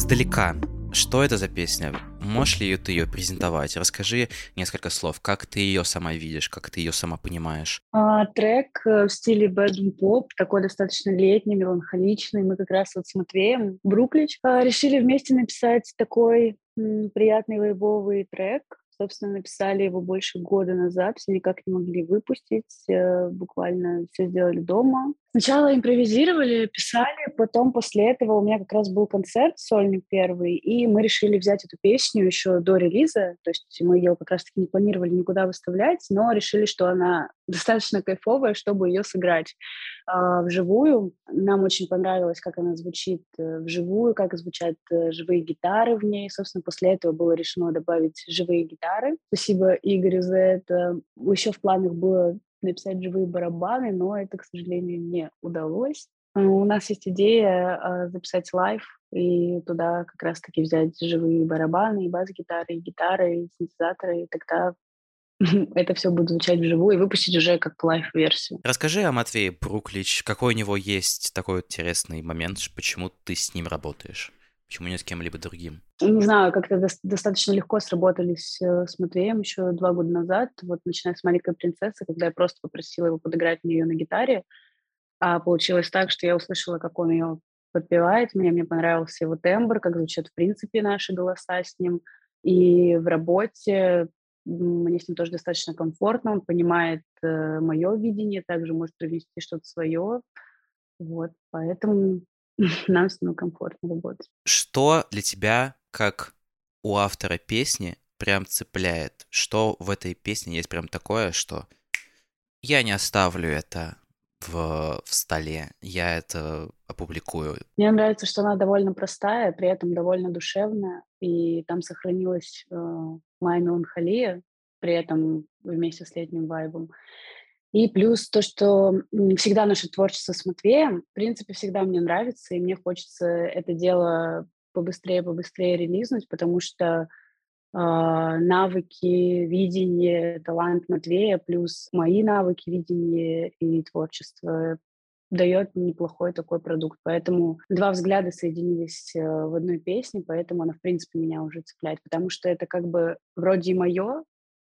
Издалека. Что это за песня? Можешь ли ты ее презентовать? Расскажи несколько слов, как ты ее сама видишь, как ты ее сама понимаешь. А, трек э, в стиле bedroom поп, такой достаточно летний, меланхоличный. Мы как раз вот с Матвеем Бруклич а, решили вместе написать такой приятный вайбовый трек. Собственно, написали его больше года назад, все никак не могли выпустить, э, буквально все сделали дома. Сначала импровизировали, писали, потом после этого у меня как раз был концерт сольный первый, и мы решили взять эту песню еще до релиза, то есть мы ее как раз-таки не планировали никуда выставлять, но решили, что она достаточно кайфовая, чтобы ее сыграть э, вживую. Нам очень понравилось, как она звучит э, вживую, как звучат э, живые гитары в ней. Собственно, после этого было решено добавить живые гитары. Спасибо Игорю за это. Еще в планах было написать живые барабаны, но это, к сожалению, не удалось. А, у нас есть идея а, записать live и туда как раз-таки взять живые барабаны, и бас-гитары, и гитары, и синтезаторы, и тогда это все будет звучать вживую и выпустить уже как live-версию. Расскажи о Матвее Бруклич, какой у него есть такой интересный момент, почему ты с ним работаешь? Почему не с кем-либо другим? Не знаю, как-то до- достаточно легко сработались э, с Матвеем еще два года назад, вот начиная с «Маленькой принцессы», когда я просто попросила его подыграть мне ее на гитаре, а получилось так, что я услышала, как он ее подпевает, мне, мне понравился его тембр, как звучат в принципе наши голоса с ним, и в работе мне с ним тоже достаточно комфортно, он понимает э, мое видение, также может привнести что-то свое, вот, поэтому нам с ним комфортно работать. Что для тебя, как у автора песни, прям цепляет? Что в этой песне есть прям такое, что я не оставлю это в, в столе, я это опубликую? Мне нравится, что она довольно простая, при этом довольно душевная, и там сохранилась э, моя меланхолия, при этом вместе с летним вайбом. И плюс то, что всегда наше творчество с Матвеем, в принципе, всегда мне нравится, и мне хочется это дело побыстрее, побыстрее релизнуть, потому что э, навыки, видение, талант Матвея плюс мои навыки, видение и творчество дает неплохой такой продукт. Поэтому два взгляда соединились э, в одной песне, поэтому она, в принципе, меня уже цепляет, потому что это как бы вроде мое,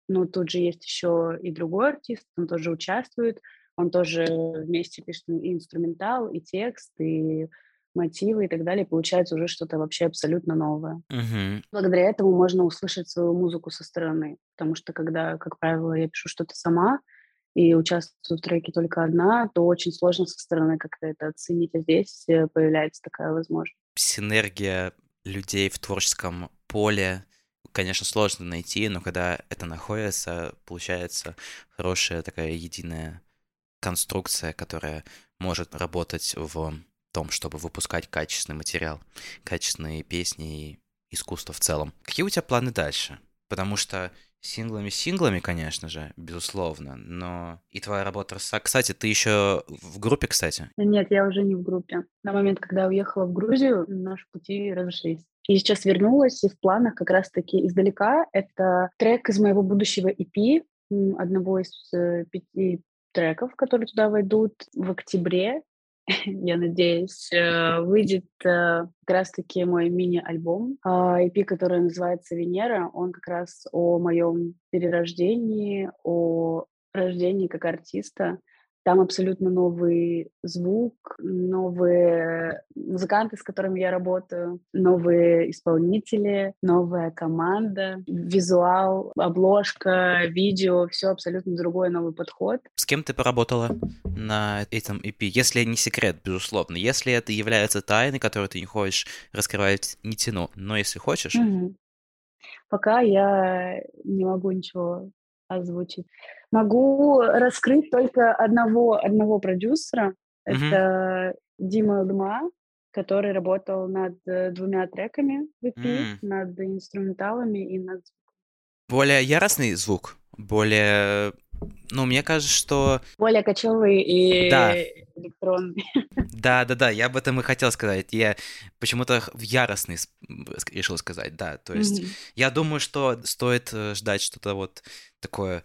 но тут же есть еще и другой артист, он тоже участвует, он тоже вместе пишет и инструментал, и текст, и мотивы и так далее, получается уже что-то вообще абсолютно новое. Угу. Благодаря этому можно услышать свою музыку со стороны, потому что когда, как правило, я пишу что-то сама и участвую в треке только одна, то очень сложно со стороны как-то это оценить, а здесь э, появляется такая возможность. Синергия людей в творческом поле конечно, сложно найти, но когда это находится, получается хорошая такая единая конструкция, которая может работать в том, чтобы выпускать качественный материал, качественные песни и искусство в целом. Какие у тебя планы дальше? Потому что синглами-синглами, конечно же, безусловно, но и твоя работа... Кстати, ты еще в группе, кстати? Нет, я уже не в группе. На момент, когда я уехала в Грузию, наши пути разошлись. И сейчас вернулась, и в планах как раз-таки издалека. Это трек из моего будущего EP, одного из э, пяти треков, которые туда войдут в октябре. Я надеюсь, э, выйдет э, как раз-таки мой мини-альбом, EP, а, который называется «Венера». Он как раз о моем перерождении, о рождении как артиста — там абсолютно новый звук, новые музыканты, с которыми я работаю, новые исполнители, новая команда, визуал, обложка, видео, все абсолютно другой новый подход. С кем ты поработала на этом EP? Если не секрет, безусловно. Если это является тайной, которую ты не хочешь раскрывать, не тяну. Но если хочешь... Угу. Пока я не могу ничего озвучить. Могу раскрыть только одного, одного продюсера. Mm-hmm. Это Дима Дма, который работал над э, двумя треками в EP, mm. над инструменталами и над Более яростный звук? Более... Ну, мне кажется, что... Более кочевый и да. электронный. Да, да, да, я об этом и хотел сказать. Я почему-то яростный решил сказать, да. То есть mm-hmm. я думаю, что стоит э, ждать что-то вот такое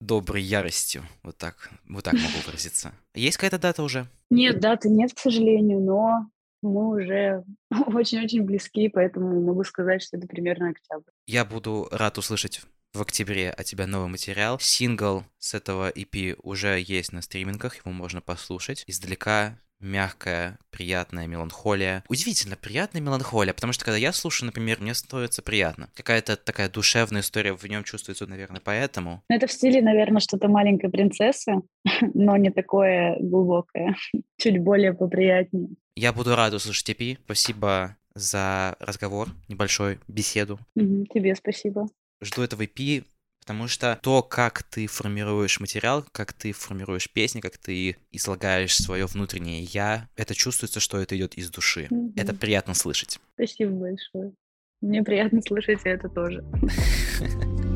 доброй яростью. Вот так, вот так могу выразиться. Есть какая-то дата уже? Нет, даты нет, к сожалению, но мы уже очень-очень близки, поэтому могу сказать, что это примерно октябрь. Я буду рад услышать в октябре от тебя новый материал. Сингл с этого EP уже есть на стримингах, его можно послушать. Издалека мягкая, приятная меланхолия. Удивительно приятная меланхолия, потому что когда я слушаю, например, мне становится приятно. Какая-то такая душевная история в нем чувствуется, наверное, поэтому. Ну, это в стиле, наверное, что-то маленькой принцессы, но не такое глубокое, чуть более поприятнее. Я буду рад услышать EP. Спасибо за разговор, небольшой беседу. Тебе спасибо. Жду этого EP. Потому что то, как ты формируешь материал, как ты формируешь песни, как ты излагаешь свое внутреннее я, это чувствуется, что это идет из души. Mm-hmm. Это приятно слышать. Спасибо большое. Мне приятно слышать это тоже.